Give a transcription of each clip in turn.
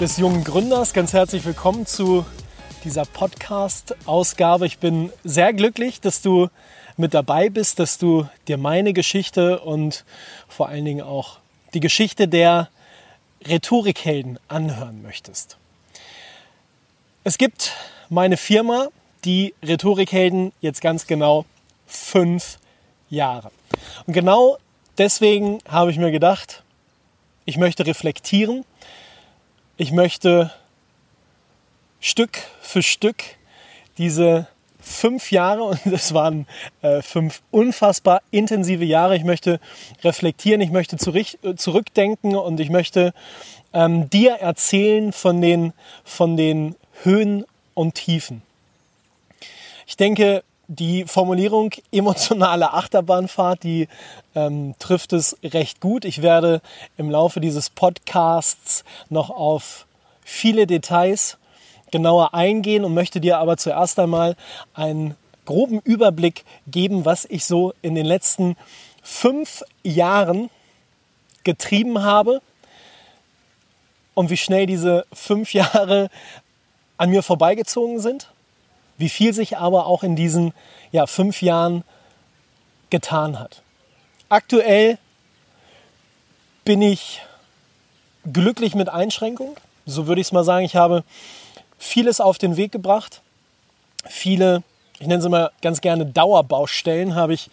des jungen Gründers. Ganz herzlich willkommen zu dieser Podcast-Ausgabe. Ich bin sehr glücklich, dass du mit dabei bist, dass du dir meine Geschichte und vor allen Dingen auch die Geschichte der Rhetorikhelden anhören möchtest. Es gibt meine Firma, die Rhetorikhelden, jetzt ganz genau fünf Jahre. Und genau deswegen habe ich mir gedacht, ich möchte reflektieren, ich möchte Stück für Stück diese fünf Jahre, und es waren äh, fünf unfassbar intensive Jahre, ich möchte reflektieren, ich möchte zurück, zurückdenken und ich möchte ähm, dir erzählen von den, von den Höhen und Tiefen. Ich denke, die Formulierung emotionale Achterbahnfahrt, die ähm, trifft es recht gut. Ich werde im Laufe dieses Podcasts noch auf viele Details genauer eingehen und möchte dir aber zuerst einmal einen groben Überblick geben, was ich so in den letzten fünf Jahren getrieben habe und wie schnell diese fünf Jahre an mir vorbeigezogen sind wie viel sich aber auch in diesen ja, fünf Jahren getan hat. Aktuell bin ich glücklich mit Einschränkung. So würde ich es mal sagen. Ich habe vieles auf den Weg gebracht. Viele, ich nenne sie mal ganz gerne Dauerbaustellen, habe ich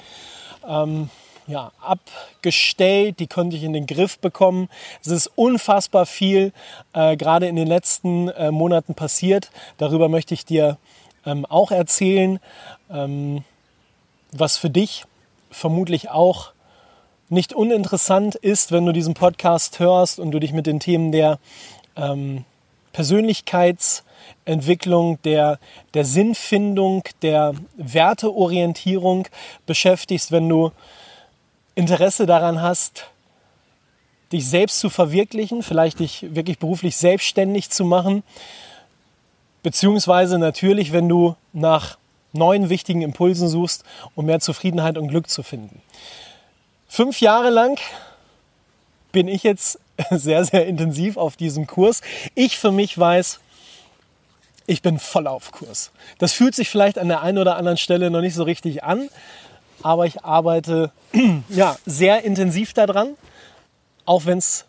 ähm, ja, abgestellt, die konnte ich in den Griff bekommen. Es ist unfassbar viel äh, gerade in den letzten äh, Monaten passiert. Darüber möchte ich dir ähm, auch erzählen, ähm, was für dich vermutlich auch nicht uninteressant ist, wenn du diesen Podcast hörst und du dich mit den Themen der ähm, Persönlichkeitsentwicklung, der, der Sinnfindung, der Werteorientierung beschäftigst, wenn du Interesse daran hast, dich selbst zu verwirklichen, vielleicht dich wirklich beruflich selbstständig zu machen, Beziehungsweise natürlich, wenn du nach neuen wichtigen Impulsen suchst, um mehr Zufriedenheit und Glück zu finden. Fünf Jahre lang bin ich jetzt sehr, sehr intensiv auf diesem Kurs. Ich für mich weiß, ich bin voll auf Kurs. Das fühlt sich vielleicht an der einen oder anderen Stelle noch nicht so richtig an, aber ich arbeite ja, sehr intensiv daran, auch wenn es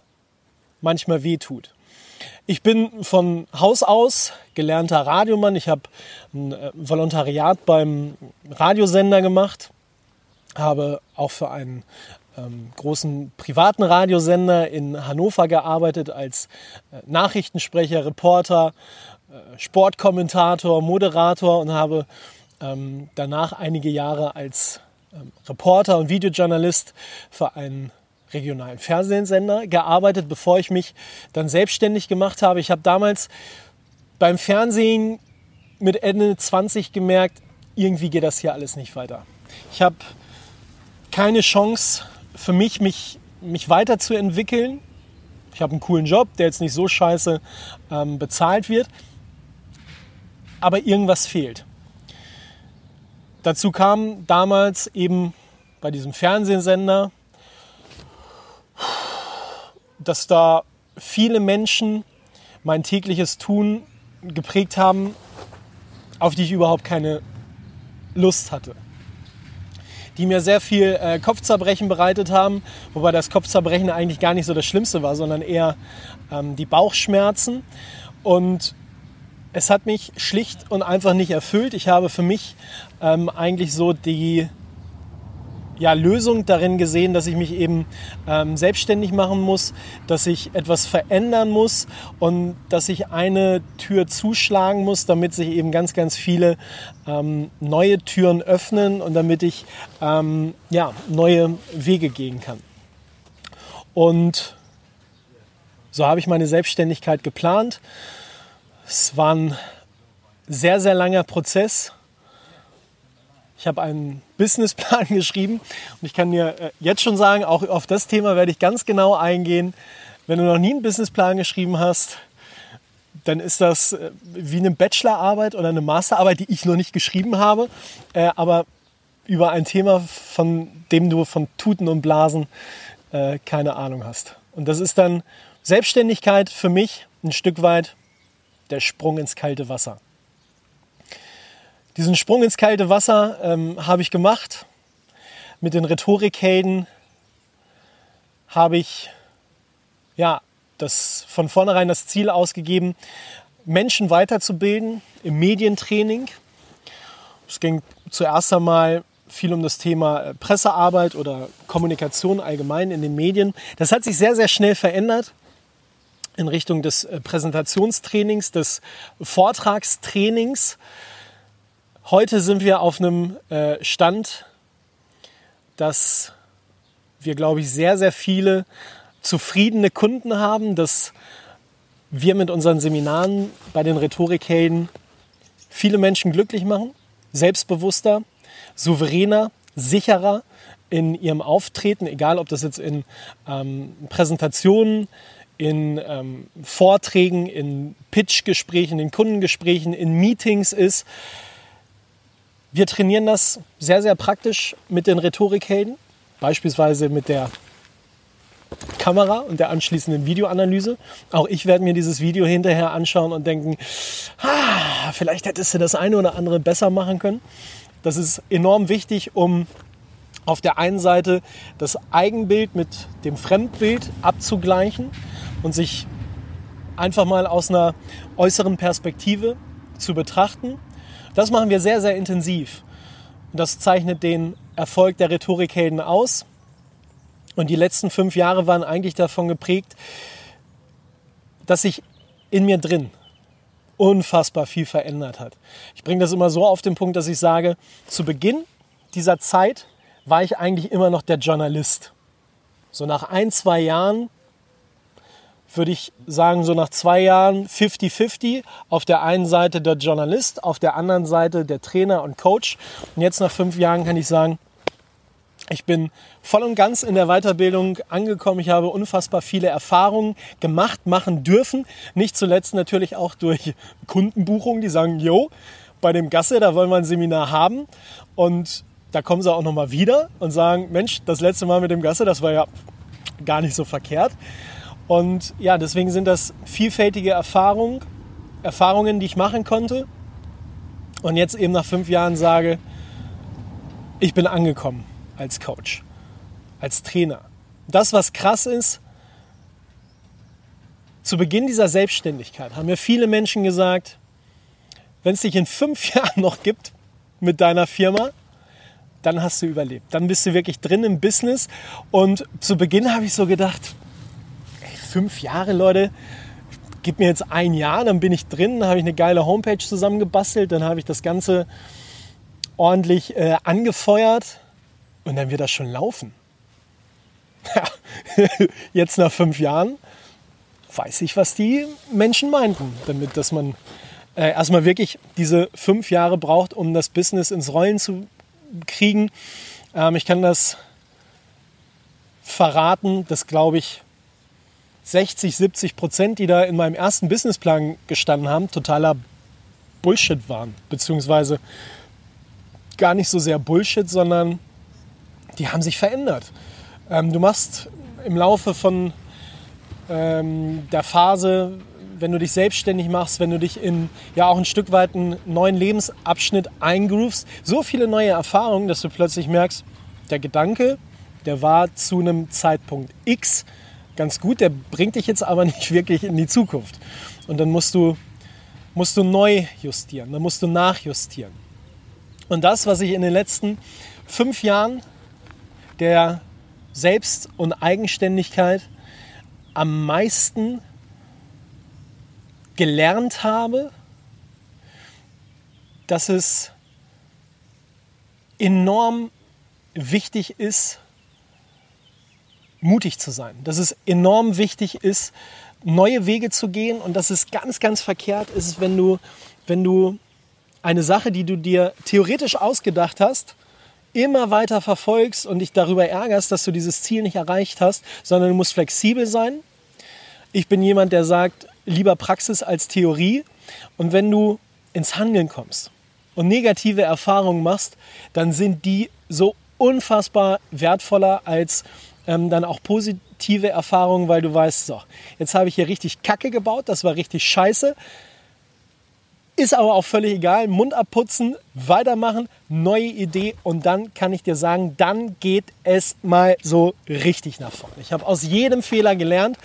manchmal weh tut. Ich bin von Haus aus gelernter Radiomann. Ich habe ein äh, Volontariat beim Radiosender gemacht, habe auch für einen ähm, großen privaten Radiosender in Hannover gearbeitet als äh, Nachrichtensprecher, Reporter, äh, Sportkommentator, Moderator und habe ähm, danach einige Jahre als ähm, Reporter und Videojournalist für einen regionalen Fernsehsender gearbeitet, bevor ich mich dann selbstständig gemacht habe. Ich habe damals beim Fernsehen mit Ende 20 gemerkt, irgendwie geht das hier alles nicht weiter. Ich habe keine Chance für mich, mich, mich weiterzuentwickeln. Ich habe einen coolen Job, der jetzt nicht so scheiße ähm, bezahlt wird, aber irgendwas fehlt. Dazu kam damals eben bei diesem Fernsehsender dass da viele Menschen mein tägliches Tun geprägt haben, auf die ich überhaupt keine Lust hatte. Die mir sehr viel äh, Kopfzerbrechen bereitet haben, wobei das Kopfzerbrechen eigentlich gar nicht so das Schlimmste war, sondern eher ähm, die Bauchschmerzen. Und es hat mich schlicht und einfach nicht erfüllt. Ich habe für mich ähm, eigentlich so die ja, Lösung darin gesehen, dass ich mich eben ähm, selbstständig machen muss, dass ich etwas verändern muss und dass ich eine Tür zuschlagen muss, damit sich eben ganz, ganz viele ähm, neue Türen öffnen und damit ich ähm, ja, neue Wege gehen kann. Und So habe ich meine Selbstständigkeit geplant. Es war ein sehr, sehr langer Prozess. Ich habe einen Businessplan geschrieben und ich kann dir äh, jetzt schon sagen, auch auf das Thema werde ich ganz genau eingehen. Wenn du noch nie einen Businessplan geschrieben hast, dann ist das äh, wie eine Bachelorarbeit oder eine Masterarbeit, die ich noch nicht geschrieben habe, äh, aber über ein Thema, von dem du von Tuten und Blasen keine Ahnung hast. Und das ist dann Selbstständigkeit für mich ein Stück weit der Sprung ins kalte Wasser. Diesen Sprung ins kalte Wasser ähm, habe ich gemacht. Mit den Rhetorikhelden habe ich ja, das von vornherein das Ziel ausgegeben, Menschen weiterzubilden im Medientraining. Es ging zuerst einmal viel um das Thema äh, Pressearbeit oder Kommunikation allgemein in den Medien. Das hat sich sehr, sehr schnell verändert in Richtung des äh, Präsentationstrainings, des Vortragstrainings. Heute sind wir auf einem äh, Stand, dass wir, glaube ich, sehr, sehr viele zufriedene Kunden haben, dass wir mit unseren Seminaren bei den Rhetorikhelden viele Menschen glücklich machen, selbstbewusster, souveräner, sicherer in ihrem Auftreten, egal ob das jetzt in ähm, Präsentationen, in ähm, Vorträgen, in Pitchgesprächen, in Kundengesprächen, in Meetings ist. Wir trainieren das sehr, sehr praktisch mit den Rhetorikhelden, beispielsweise mit der Kamera und der anschließenden Videoanalyse. Auch ich werde mir dieses Video hinterher anschauen und denken, ah, vielleicht hättest du das eine oder andere besser machen können. Das ist enorm wichtig, um auf der einen Seite das Eigenbild mit dem Fremdbild abzugleichen und sich einfach mal aus einer äußeren Perspektive zu betrachten das machen wir sehr, sehr intensiv. Und das zeichnet den Erfolg der Rhetorikhelden aus. Und die letzten fünf Jahre waren eigentlich davon geprägt, dass sich in mir drin unfassbar viel verändert hat. Ich bringe das immer so auf den Punkt, dass ich sage, zu Beginn dieser Zeit war ich eigentlich immer noch der Journalist. So nach ein, zwei Jahren würde ich sagen, so nach zwei Jahren 50-50. Auf der einen Seite der Journalist, auf der anderen Seite der Trainer und Coach. Und jetzt nach fünf Jahren kann ich sagen, ich bin voll und ganz in der Weiterbildung angekommen. Ich habe unfassbar viele Erfahrungen gemacht, machen dürfen. Nicht zuletzt natürlich auch durch Kundenbuchungen, die sagen, jo, bei dem Gasse, da wollen wir ein Seminar haben. Und da kommen sie auch nochmal wieder und sagen, Mensch, das letzte Mal mit dem Gasse, das war ja gar nicht so verkehrt. Und ja, deswegen sind das vielfältige Erfahrungen, Erfahrungen, die ich machen konnte. Und jetzt eben nach fünf Jahren sage, ich bin angekommen als Coach, als Trainer. Das, was krass ist, zu Beginn dieser Selbstständigkeit haben mir viele Menschen gesagt, wenn es dich in fünf Jahren noch gibt mit deiner Firma, dann hast du überlebt. Dann bist du wirklich drin im Business. Und zu Beginn habe ich so gedacht, fünf Jahre, Leute. Gib mir jetzt ein Jahr, dann bin ich drin, habe ich eine geile Homepage zusammengebastelt, dann habe ich das Ganze ordentlich äh, angefeuert und dann wird das schon laufen. jetzt nach fünf Jahren weiß ich, was die Menschen meinten, damit, dass man äh, erstmal wirklich diese fünf Jahre braucht, um das Business ins Rollen zu kriegen. Ähm, ich kann das verraten, das glaube ich 60, 70 Prozent, die da in meinem ersten Businessplan gestanden haben, totaler Bullshit waren. Beziehungsweise gar nicht so sehr Bullshit, sondern die haben sich verändert. Ähm, du machst im Laufe von ähm, der Phase, wenn du dich selbstständig machst, wenn du dich in ja auch ein Stück weit einen neuen Lebensabschnitt eingroovst, so viele neue Erfahrungen, dass du plötzlich merkst, der Gedanke, der war zu einem Zeitpunkt X ganz gut, der bringt dich jetzt aber nicht wirklich in die Zukunft. Und dann musst du, musst du neu justieren, dann musst du nachjustieren. Und das, was ich in den letzten fünf Jahren der Selbst- und Eigenständigkeit am meisten gelernt habe, dass es enorm wichtig ist, mutig zu sein, dass es enorm wichtig ist, neue Wege zu gehen. Und das ist ganz, ganz verkehrt, ist, wenn du, wenn du eine Sache, die du dir theoretisch ausgedacht hast, immer weiter verfolgst und dich darüber ärgerst, dass du dieses Ziel nicht erreicht hast, sondern du musst flexibel sein. Ich bin jemand, der sagt, lieber Praxis als Theorie. Und wenn du ins Handeln kommst und negative Erfahrungen machst, dann sind die so unfassbar wertvoller als ähm, dann auch positive Erfahrungen, weil du weißt, so, jetzt habe ich hier richtig Kacke gebaut, das war richtig scheiße. Ist aber auch völlig egal. Mund abputzen, weitermachen, neue Idee und dann kann ich dir sagen, dann geht es mal so richtig nach vorne. Ich habe aus jedem Fehler gelernt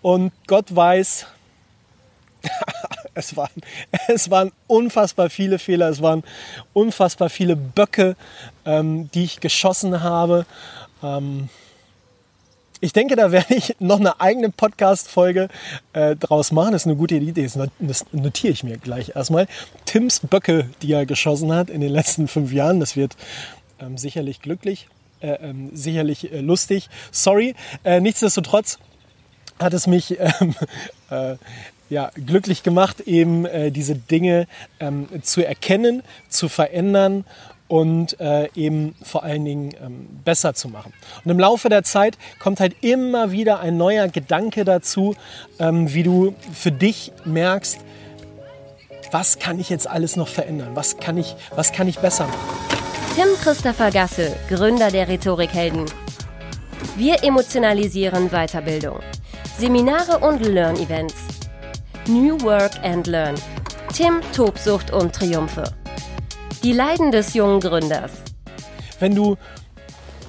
und Gott weiß, es, waren, es waren unfassbar viele Fehler, es waren unfassbar viele Böcke, ähm, die ich geschossen habe. Ähm, ich denke, da werde ich noch eine eigene Podcast-Folge äh, draus machen. Das ist eine gute Idee. Das notiere ich mir gleich erstmal. Tims Böcke, die er geschossen hat in den letzten fünf Jahren. Das wird ähm, sicherlich glücklich, äh, ähm, sicherlich äh, lustig. Sorry. Äh, nichtsdestotrotz hat es mich ähm, äh, ja, glücklich gemacht, eben äh, diese Dinge ähm, zu erkennen, zu verändern und äh, eben vor allen Dingen ähm, besser zu machen. Und im Laufe der Zeit kommt halt immer wieder ein neuer Gedanke dazu, ähm, wie du für dich merkst, was kann ich jetzt alles noch verändern? Was kann ich, was kann ich besser machen? Tim Christopher Gasse, Gründer der Rhetorikhelden. Wir emotionalisieren Weiterbildung. Seminare und Learn-Events. New Work and Learn. Tim Tobsucht und Triumphe. Die Leiden des jungen Gründers. Wenn du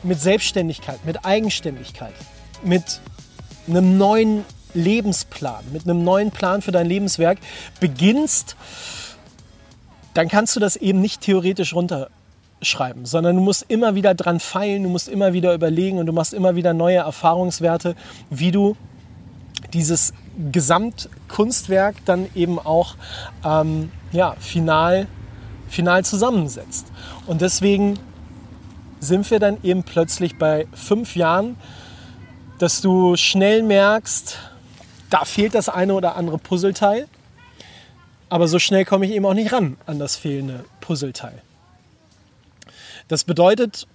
mit Selbstständigkeit, mit Eigenständigkeit, mit einem neuen Lebensplan, mit einem neuen Plan für dein Lebenswerk beginnst, dann kannst du das eben nicht theoretisch runterschreiben, sondern du musst immer wieder dran feilen, du musst immer wieder überlegen und du machst immer wieder neue Erfahrungswerte, wie du dieses Gesamtkunstwerk dann eben auch ähm, ja, final, final zusammensetzt. Und deswegen sind wir dann eben plötzlich bei fünf Jahren, dass du schnell merkst, da fehlt das eine oder andere Puzzleteil. Aber so schnell komme ich eben auch nicht ran an das fehlende Puzzleteil. Das bedeutet,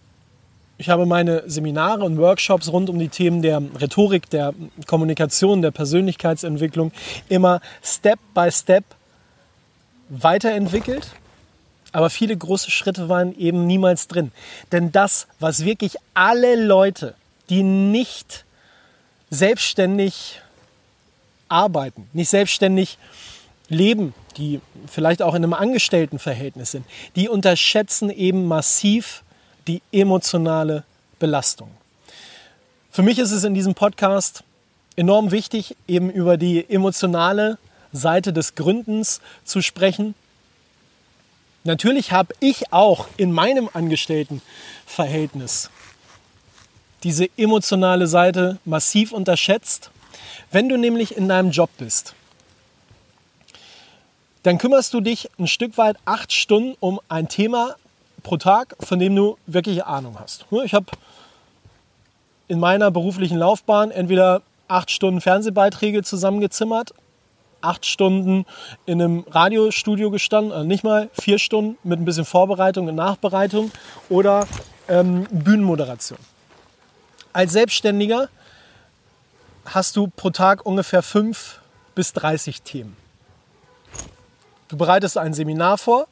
ich habe meine Seminare und Workshops rund um die Themen der Rhetorik, der Kommunikation, der Persönlichkeitsentwicklung immer Step by Step weiterentwickelt. Aber viele große Schritte waren eben niemals drin. Denn das, was wirklich alle Leute, die nicht selbstständig arbeiten, nicht selbstständig leben, die vielleicht auch in einem Angestelltenverhältnis sind, die unterschätzen eben massiv die emotionale Belastung. Für mich ist es in diesem Podcast enorm wichtig, eben über die emotionale Seite des Gründens zu sprechen. Natürlich habe ich auch in meinem Angestelltenverhältnis diese emotionale Seite massiv unterschätzt. Wenn du nämlich in deinem Job bist, dann kümmerst du dich ein Stück weit acht Stunden um ein Thema pro Tag, von dem du wirklich Ahnung hast. Ich habe in meiner beruflichen Laufbahn entweder acht Stunden Fernsehbeiträge zusammengezimmert, acht Stunden in einem Radiostudio gestanden, also nicht mal vier Stunden mit ein bisschen Vorbereitung und Nachbereitung oder ähm, Bühnenmoderation. Als Selbstständiger hast du pro Tag ungefähr fünf bis 30 Themen. Du bereitest ein Seminar vor,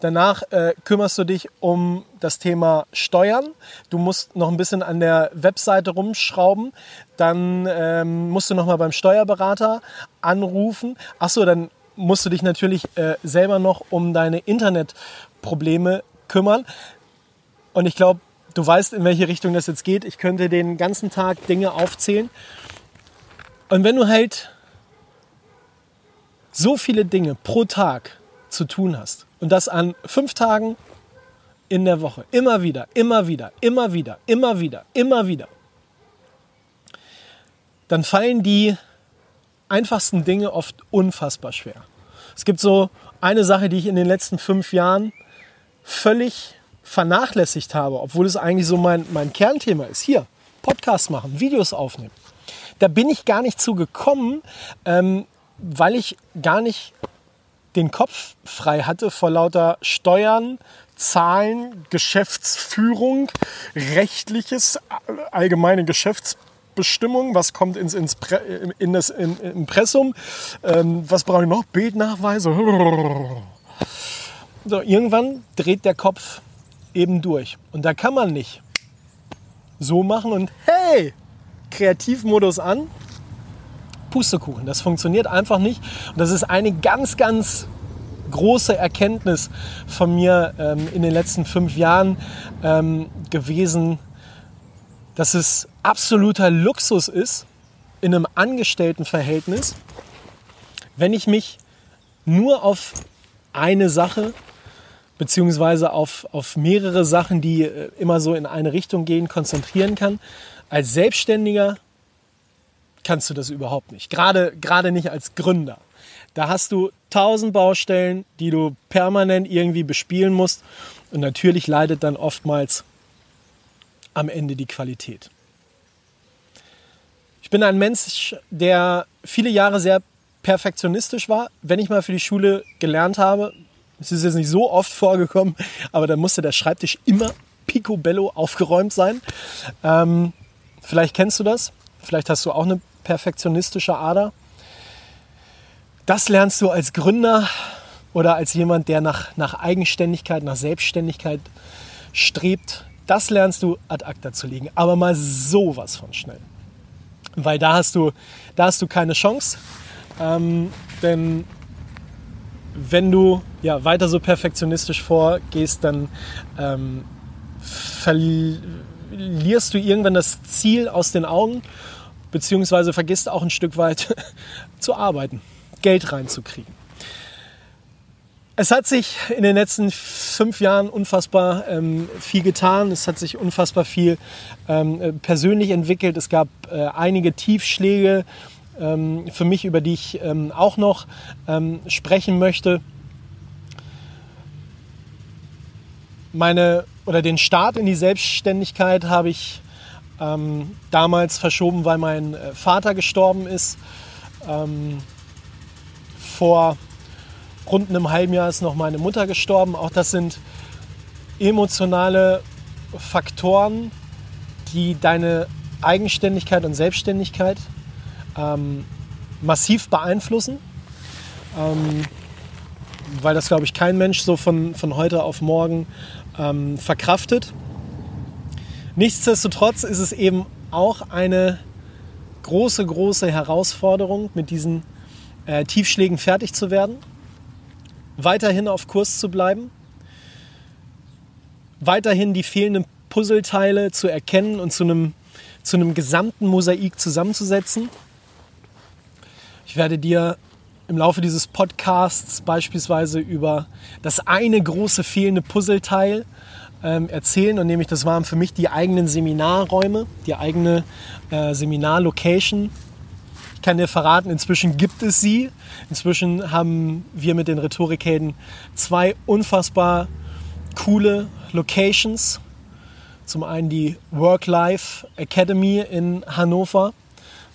Danach äh, kümmerst du dich um das Thema Steuern. Du musst noch ein bisschen an der Webseite rumschrauben. Dann ähm, musst du noch mal beim Steuerberater anrufen. Achso, dann musst du dich natürlich äh, selber noch um deine Internetprobleme kümmern. Und ich glaube, du weißt, in welche Richtung das jetzt geht. Ich könnte den ganzen Tag Dinge aufzählen. Und wenn du halt so viele Dinge pro Tag zu tun hast und das an fünf Tagen in der Woche, immer wieder, immer wieder, immer wieder, immer wieder, immer wieder, dann fallen die einfachsten Dinge oft unfassbar schwer. Es gibt so eine Sache, die ich in den letzten fünf Jahren völlig vernachlässigt habe, obwohl es eigentlich so mein, mein Kernthema ist. Hier, Podcast machen, Videos aufnehmen. da bin ich gar nicht zu gekommen, ähm, weil ich gar nicht den Kopf frei hatte vor lauter Steuern, Zahlen, Geschäftsführung, rechtliches, allgemeine Geschäftsbestimmung, was kommt ins, ins Pre, in das in, Impressum, ähm, was brauche ich noch, Bildnachweise. So, irgendwann dreht der Kopf eben durch. Und da kann man nicht so machen und hey, Kreativmodus an, Pustekuchen. Das funktioniert einfach nicht. Und das ist eine ganz, ganz große Erkenntnis von mir ähm, in den letzten fünf Jahren ähm, gewesen, dass es absoluter Luxus ist, in einem Angestelltenverhältnis, wenn ich mich nur auf eine Sache beziehungsweise auf, auf mehrere Sachen, die äh, immer so in eine Richtung gehen, konzentrieren kann. Als Selbstständiger kannst du das überhaupt nicht. Gerade, gerade nicht als Gründer. Da hast du tausend Baustellen, die du permanent irgendwie bespielen musst. Und natürlich leidet dann oftmals am Ende die Qualität. Ich bin ein Mensch, der viele Jahre sehr perfektionistisch war. Wenn ich mal für die Schule gelernt habe, es ist jetzt nicht so oft vorgekommen, aber dann musste der Schreibtisch immer picobello aufgeräumt sein. Ähm, vielleicht kennst du das. Vielleicht hast du auch eine perfektionistische Ader. Das lernst du als Gründer oder als jemand, der nach, nach Eigenständigkeit, nach Selbstständigkeit strebt. Das lernst du ad acta zu legen. Aber mal sowas von schnell. Weil da hast du, da hast du keine Chance. Ähm, denn wenn du ja, weiter so perfektionistisch vorgehst, dann ähm, verlierst du irgendwann das Ziel aus den Augen, beziehungsweise vergisst auch ein Stück weit zu arbeiten. Geld reinzukriegen. Es hat sich in den letzten fünf Jahren unfassbar ähm, viel getan. Es hat sich unfassbar viel ähm, äh, persönlich entwickelt. Es gab äh, einige Tiefschläge ähm, für mich, über die ich ähm, auch noch ähm, sprechen möchte. Meine oder den Start in die Selbstständigkeit habe ich ähm, damals verschoben, weil mein äh, Vater gestorben ist vor rund einem halben Jahr ist noch meine Mutter gestorben. Auch das sind emotionale Faktoren, die deine Eigenständigkeit und Selbstständigkeit ähm, massiv beeinflussen. Ähm, weil das, glaube ich, kein Mensch so von, von heute auf morgen ähm, verkraftet. Nichtsdestotrotz ist es eben auch eine große, große Herausforderung, mit diesen äh, Tiefschlägen fertig zu werden, weiterhin auf Kurs zu bleiben, weiterhin die fehlenden Puzzleteile zu erkennen und zu einem, zu einem gesamten Mosaik zusammenzusetzen. Ich werde dir im Laufe dieses Podcasts beispielsweise über das eine große fehlende Puzzleteil ähm, erzählen und nämlich das waren für mich die eigenen Seminarräume, die eigene äh, Seminarlocation, kann dir verraten, inzwischen gibt es sie. Inzwischen haben wir mit den Rhetorikhelden zwei unfassbar coole Locations. Zum einen die Work-Life Academy in Hannover.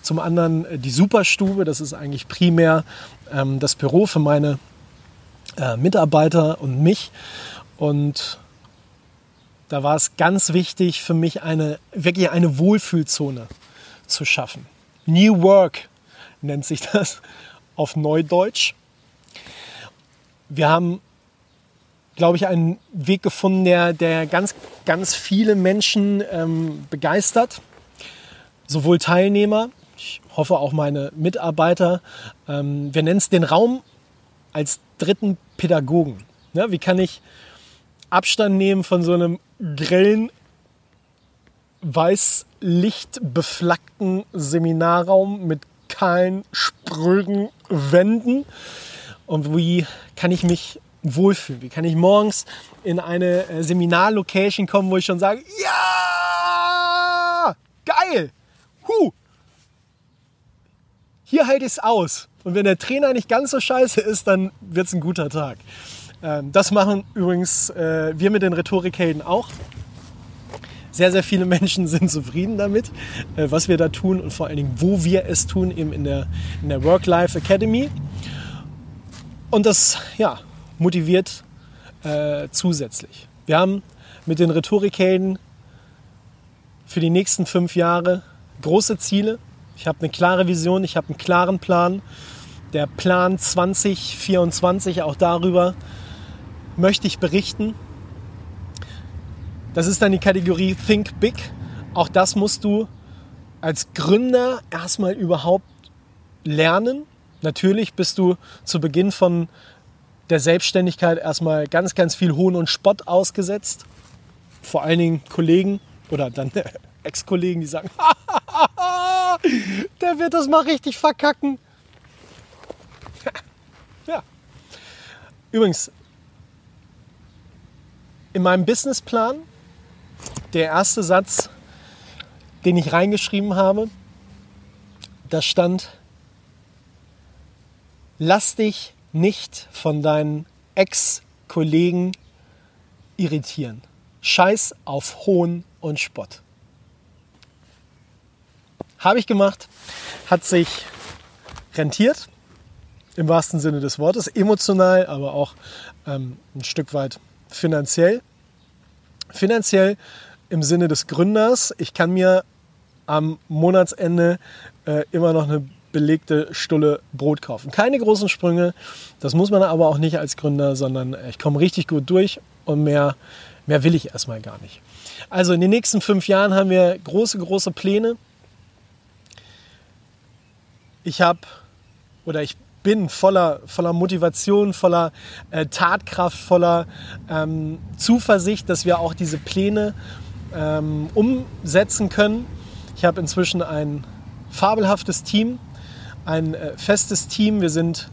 Zum anderen die Superstube, das ist eigentlich primär ähm, das Büro für meine äh, Mitarbeiter und mich. Und da war es ganz wichtig für mich, eine, wirklich eine Wohlfühlzone zu schaffen. New Work nennt sich das auf Neudeutsch. Wir haben, glaube ich, einen Weg gefunden, der, der ganz, ganz viele Menschen ähm, begeistert. Sowohl Teilnehmer, ich hoffe auch meine Mitarbeiter. Ähm, wir nennen es den Raum als dritten Pädagogen. Ja, wie kann ich Abstand nehmen von so einem grellen, weißlichtbeflaggten Seminarraum mit kahlen, spröden Wänden. Und wie kann ich mich wohlfühlen? Wie kann ich morgens in eine äh, Seminarlocation kommen, wo ich schon sage, ja, geil, huh, hier halte ich es aus. Und wenn der Trainer nicht ganz so scheiße ist, dann wird es ein guter Tag. Ähm, das machen übrigens äh, wir mit den Rhetorikhelden auch. Sehr, sehr viele Menschen sind zufrieden damit, äh, was wir da tun und vor allen Dingen, wo wir es tun, eben in der, in der Work-Life Academy. Und das ja, motiviert äh, zusätzlich. Wir haben mit den Rhetorikhelden für die nächsten fünf Jahre große Ziele. Ich habe eine klare Vision, ich habe einen klaren Plan. Der Plan 2024, auch darüber möchte ich berichten. Das ist dann die Kategorie Think Big. Auch das musst du als Gründer erstmal überhaupt lernen. Natürlich bist du zu Beginn von der Selbstständigkeit erstmal ganz, ganz viel Hohn und Spott ausgesetzt. Vor allen Dingen Kollegen oder dann Ex-Kollegen, die sagen, der wird das mal richtig verkacken. ja. Übrigens, in meinem Businessplan, der erste Satz, den ich reingeschrieben habe, da stand, lass dich nicht von deinen Ex-Kollegen irritieren. Scheiß auf Hohn und Spott. Habe ich gemacht, hat sich rentiert, im wahrsten Sinne des Wortes, emotional, aber auch ähm, ein Stück weit finanziell. Finanziell im Sinne des Gründers. Ich kann mir am Monatsende äh, immer noch eine belegte Stulle Brot kaufen. Keine großen Sprünge, das muss man aber auch nicht als Gründer, sondern ich komme richtig gut durch und mehr, mehr will ich erstmal gar nicht. Also in den nächsten fünf Jahren haben wir große, große Pläne. Ich habe oder ich bin voller, voller Motivation, voller äh, Tatkraft, voller ähm, Zuversicht, dass wir auch diese Pläne ähm, umsetzen können. Ich habe inzwischen ein fabelhaftes Team, ein äh, festes Team. Wir sind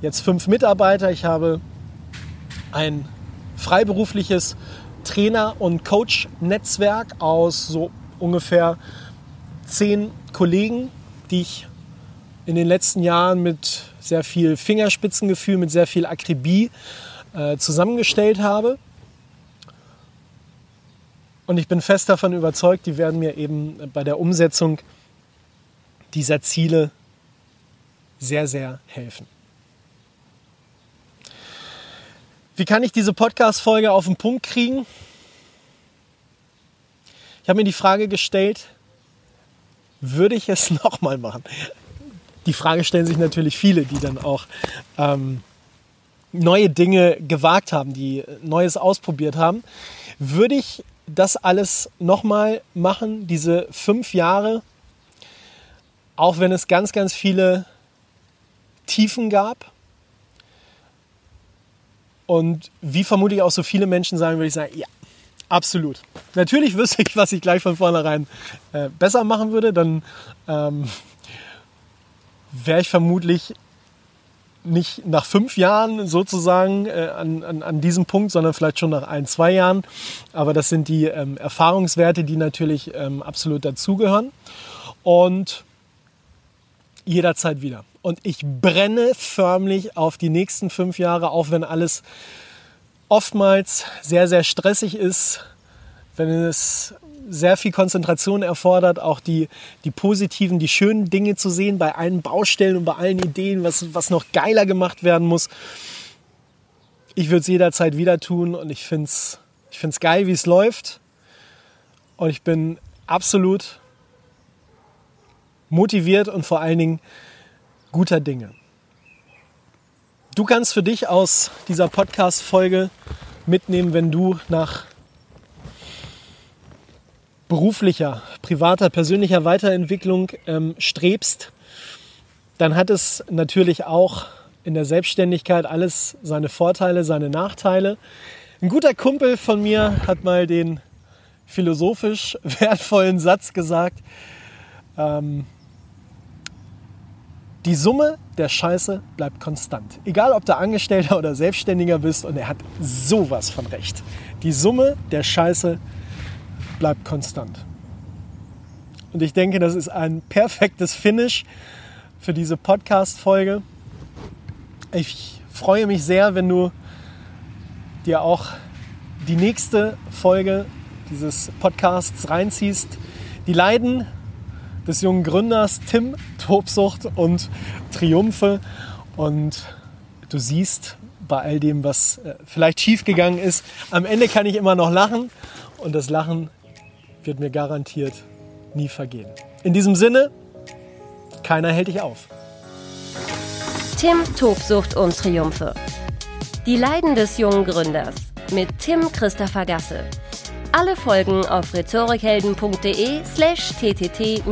jetzt fünf Mitarbeiter. Ich habe ein freiberufliches Trainer- und Coach-Netzwerk aus so ungefähr zehn Kollegen, die ich in den letzten Jahren mit sehr viel Fingerspitzengefühl, mit sehr viel Akribie äh, zusammengestellt habe. Und ich bin fest davon überzeugt, die werden mir eben bei der Umsetzung dieser Ziele sehr, sehr helfen. Wie kann ich diese Podcast-Folge auf den Punkt kriegen? Ich habe mir die Frage gestellt, würde ich es nochmal machen? Die Frage stellen sich natürlich viele, die dann auch ähm, neue Dinge gewagt haben, die Neues ausprobiert haben. Würde ich das alles nochmal machen, diese fünf Jahre, auch wenn es ganz, ganz viele Tiefen gab. Und wie vermutlich auch so viele Menschen sagen, würde ich sagen, ja, absolut. Natürlich wüsste ich, was ich gleich von vornherein äh, besser machen würde. Dann ähm, wäre ich vermutlich nicht nach fünf Jahren sozusagen äh, an, an, an diesem Punkt, sondern vielleicht schon nach ein, zwei Jahren. Aber das sind die ähm, Erfahrungswerte, die natürlich ähm, absolut dazugehören. Und jederzeit wieder. Und ich brenne förmlich auf die nächsten fünf Jahre, auch wenn alles oftmals sehr, sehr stressig ist, wenn es sehr viel Konzentration erfordert, auch die, die positiven, die schönen Dinge zu sehen bei allen Baustellen und bei allen Ideen, was, was noch geiler gemacht werden muss. Ich würde es jederzeit wieder tun und ich finde es ich find's geil, wie es läuft. Und ich bin absolut motiviert und vor allen Dingen guter Dinge. Du kannst für dich aus dieser Podcast-Folge mitnehmen, wenn du nach beruflicher, privater, persönlicher Weiterentwicklung ähm, strebst, dann hat es natürlich auch in der Selbstständigkeit alles seine Vorteile, seine Nachteile. Ein guter Kumpel von mir hat mal den philosophisch wertvollen Satz gesagt, ähm, die Summe der Scheiße bleibt konstant. Egal, ob du Angestellter oder Selbstständiger bist und er hat sowas von recht. Die Summe der Scheiße bleibt konstant. Und ich denke, das ist ein perfektes Finish für diese Podcast-Folge. Ich freue mich sehr, wenn du dir auch die nächste Folge, dieses Podcasts reinziehst. Die Leiden des jungen Gründers Tim, Tobsucht und Triumphe. Und du siehst bei all dem, was äh, vielleicht schiefgegangen ist, am Ende kann ich immer noch lachen und das Lachen wird mir garantiert nie vergehen. In diesem Sinne, keiner hält dich auf. Tim, Tobsucht und Triumphe. Die Leiden des jungen Gründers mit Tim Christopher Gasse. Alle Folgen auf rhetorikhelden.de slash ttt-podcast.